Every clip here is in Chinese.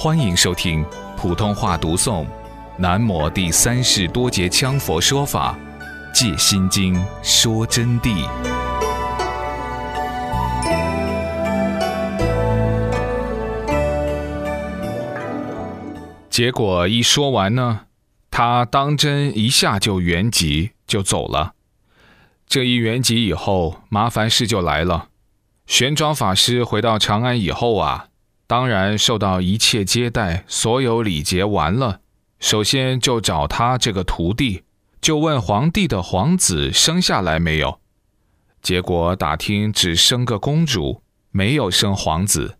欢迎收听普通话读诵《南摩第三世多杰羌佛说法·借心经》说真谛。结果一说完呢，他当真一下就圆寂，就走了。这一圆寂以后，麻烦事就来了。玄奘法师回到长安以后啊，当然受到一切接待，所有礼节完了，首先就找他这个徒弟，就问皇帝的皇子生下来没有。结果打听只生个公主，没有生皇子。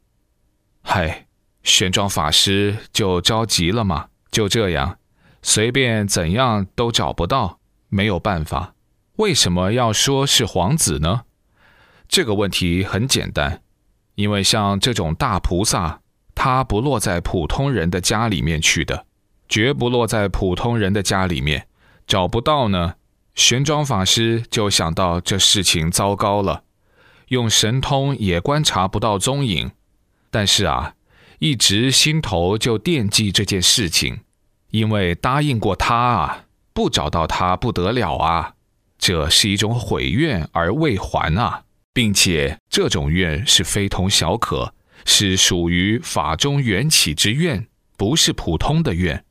嗨，玄奘法师就着急了嘛，就这样，随便怎样都找不到，没有办法。为什么要说是皇子呢？这个问题很简单，因为像这种大菩萨，他不落在普通人的家里面去的，绝不落在普通人的家里面，找不到呢。玄奘法师就想到这事情糟糕了，用神通也观察不到踪影，但是啊，一直心头就惦记这件事情，因为答应过他啊，不找到他不得了啊。这是一种悔愿而未还啊，并且这种愿是非同小可，是属于法中缘起之愿，不是普通的愿。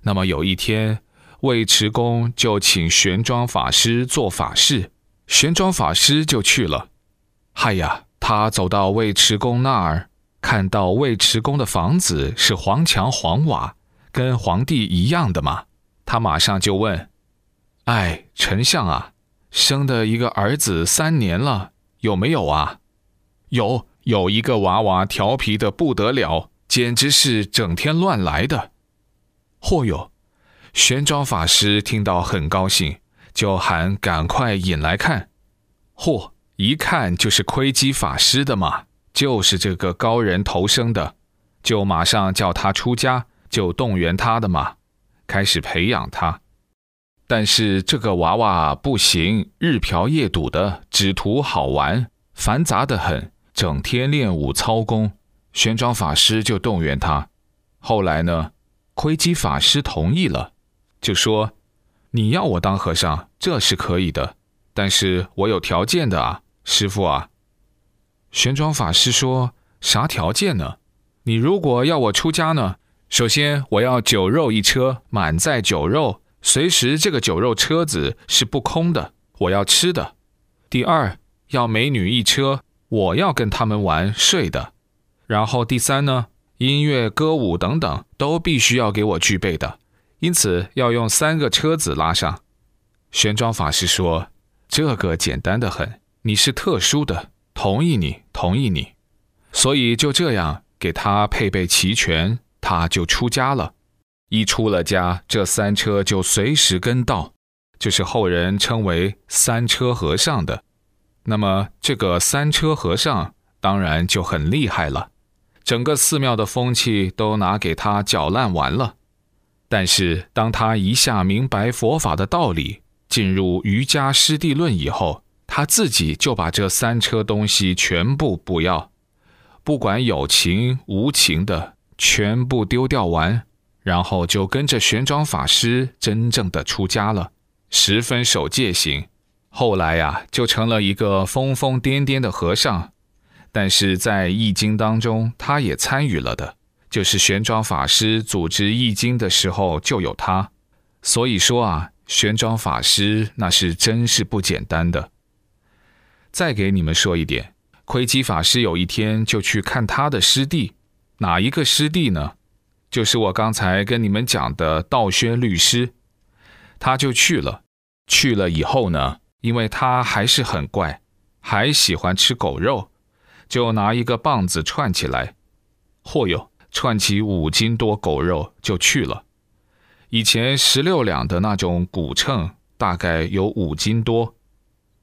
那么有一天，尉迟恭就请玄奘法师做法事，玄奘法师就去了。嗨呀，他走到尉迟恭那儿，看到尉迟恭的房子是黄墙黄瓦，跟皇帝一样的嘛，他马上就问。哎，丞相啊，生的一个儿子三年了，有没有啊？有，有一个娃娃调皮的不得了，简直是整天乱来的。嚯哟！玄奘法师听到很高兴，就喊赶快引来看。嚯，一看就是窥基法师的嘛，就是这个高人投生的，就马上叫他出家，就动员他的嘛，开始培养他。但是这个娃娃不行，日嫖夜赌的，只图好玩，繁杂的很，整天练武操功。玄奘法师就动员他。后来呢，窥基法师同意了，就说：“你要我当和尚，这是可以的，但是我有条件的啊，师傅啊。”玄奘法师说：“啥条件呢？你如果要我出家呢，首先我要酒肉一车，满载酒肉。”随时，这个酒肉车子是不空的，我要吃的。第二，要美女一车，我要跟他们玩睡的。然后第三呢，音乐、歌舞等等都必须要给我具备的。因此，要用三个车子拉上。玄奘法师说：“这个简单的很，你是特殊的，同意你，同意你。所以就这样给他配备齐全，他就出家了。”一出了家，这三车就随时跟到，就是后人称为三车和尚的。那么这个三车和尚当然就很厉害了，整个寺庙的风气都拿给他搅烂完了。但是当他一下明白佛法的道理，进入瑜伽师地论以后，他自己就把这三车东西全部不要，不管有情无情的，全部丢掉完。然后就跟着玄奘法师真正的出家了，十分守戒行。后来呀，就成了一个疯疯癫癫的和尚。但是在易经当中，他也参与了的，就是玄奘法师组织易经的时候就有他。所以说啊，玄奘法师那是真是不简单的。再给你们说一点，窥基法师有一天就去看他的师弟，哪一个师弟呢？就是我刚才跟你们讲的道宣律师，他就去了。去了以后呢，因为他还是很怪，还喜欢吃狗肉，就拿一个棒子串起来，嚯哟，串起五斤多狗肉就去了。以前十六两的那种古秤，大概有五斤多。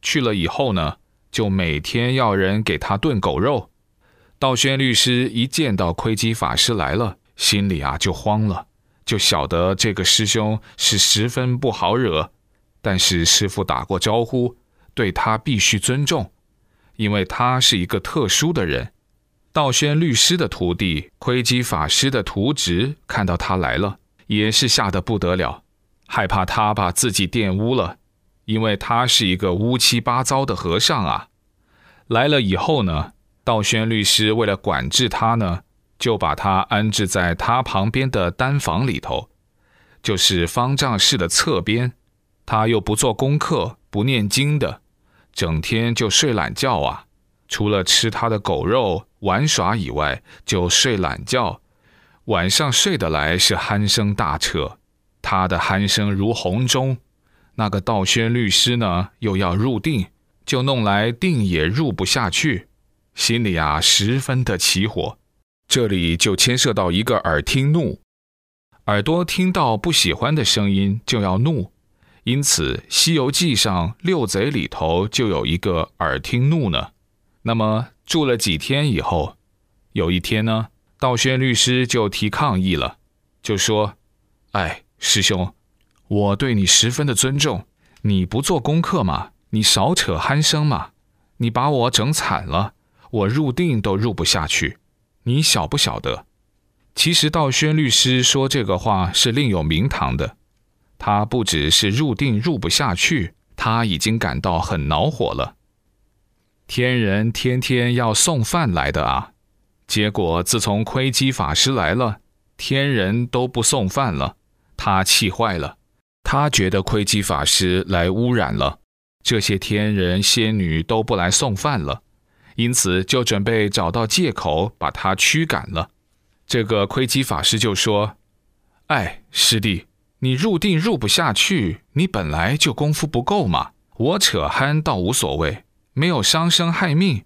去了以后呢，就每天要人给他炖狗肉。道宣律师一见到窥基法师来了。心里啊就慌了，就晓得这个师兄是十分不好惹。但是师傅打过招呼，对他必须尊重，因为他是一个特殊的人。道宣律师的徒弟窥基法师的徒侄看到他来了，也是吓得不得了，害怕他把自己玷污了，因为他是一个乌七八糟的和尚啊。来了以后呢，道宣律师为了管制他呢，就把他安置在他旁边的单房里头，就是方丈室的侧边。他又不做功课，不念经的，整天就睡懒觉啊。除了吃他的狗肉、玩耍以外，就睡懒觉。晚上睡得来是鼾声大彻，他的鼾声如洪钟。那个道宣律师呢，又要入定，就弄来定也入不下去，心里啊十分的起火。这里就牵涉到一个耳听怒，耳朵听到不喜欢的声音就要怒，因此《西游记》上六贼里头就有一个耳听怒呢。那么住了几天以后，有一天呢，道宣律师就提抗议了，就说：“哎，师兄，我对你十分的尊重，你不做功课嘛，你少扯鼾声嘛，你把我整惨了，我入定都入不下去，你晓不晓得？”其实道宣律师说这个话是另有名堂的，他不只是入定入不下去，他已经感到很恼火了。天人天天要送饭来的啊，结果自从窥基法师来了，天人都不送饭了，他气坏了。他觉得窥基法师来污染了，这些天人仙女都不来送饭了，因此就准备找到借口把他驱赶了。这个窥基法师就说：“哎，师弟，你入定入不下去，你本来就功夫不够嘛，我扯憨倒无所谓。”没有伤生害命，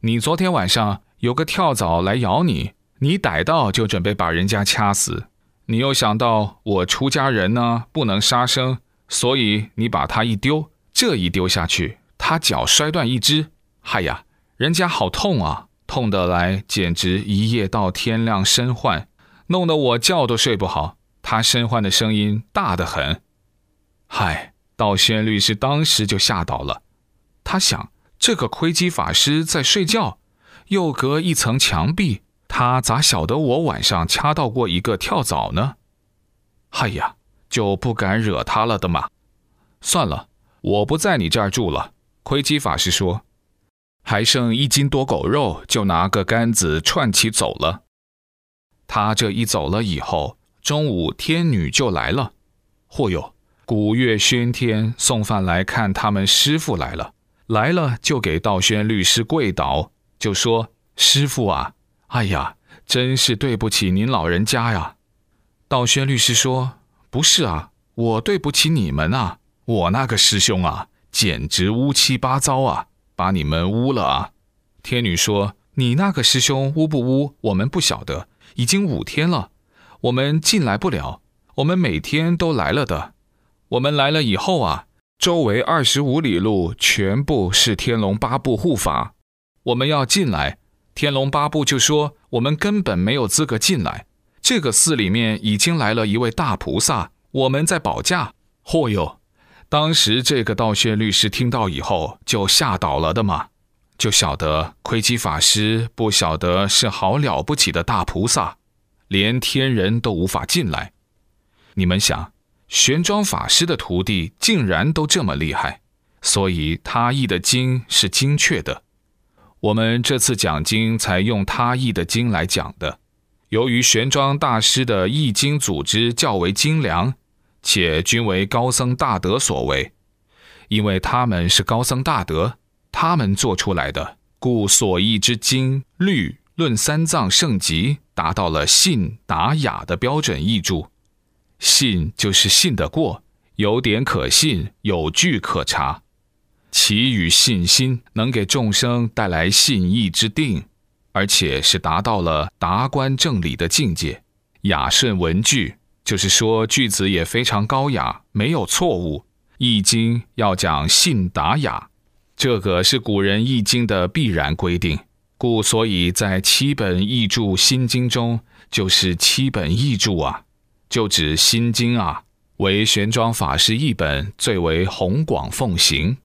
你昨天晚上有个跳蚤来咬你，你逮到就准备把人家掐死，你又想到我出家人呢不能杀生，所以你把它一丢，这一丢下去，他脚摔断一只，嗨呀，人家好痛啊，痛得来简直一夜到天亮身患，弄得我觉都睡不好，他身患的声音大得很，嗨，道宣律师当时就吓倒了。他想，这个窥基法师在睡觉，又隔一层墙壁，他咋晓得我晚上掐到过一个跳蚤呢？哎呀，就不敢惹他了的嘛。算了，我不在你这儿住了。窥基法师说，还剩一斤多狗肉，就拿个杆子串起走了。他这一走了以后，中午天女就来了。嚯哟，鼓乐喧天，送饭来看他们师傅来了。来了就给道宣律师跪倒，就说：“师傅啊，哎呀，真是对不起您老人家呀。”道宣律师说：“不是啊，我对不起你们啊，我那个师兄啊，简直乌七八糟啊，把你们污了啊。”天女说：“你那个师兄污不污，我们不晓得，已经五天了，我们进来不了，我们每天都来了的，我们来了以后啊。”周围二十五里路全部是天龙八部护法，我们要进来，天龙八部就说我们根本没有资格进来。这个寺里面已经来了一位大菩萨，我们在保驾。嚯哟！当时这个道宣律师听到以后就吓倒了的嘛，就晓得窥基法师不晓得是好了不起的大菩萨，连天人都无法进来。你们想？玄奘法师的徒弟竟然都这么厉害，所以他译的经是精确的。我们这次讲经才用他译的经来讲的。由于玄奘大师的译经组织较为精良，且均为高僧大德所为，因为他们是高僧大德，他们做出来的，故所译之经律论三藏圣集达到了信达雅的标准译著。信就是信得过，有点可信，有据可查。其与信心能给众生带来信义之定，而且是达到了达观正理的境界。雅顺文句，就是说句子也非常高雅，没有错误。易经要讲信达雅，这个是古人易经的必然规定，故所以在七本译著心经中，就是七本译著啊。就指《心经》啊，为玄奘法师译本最为弘广奉行。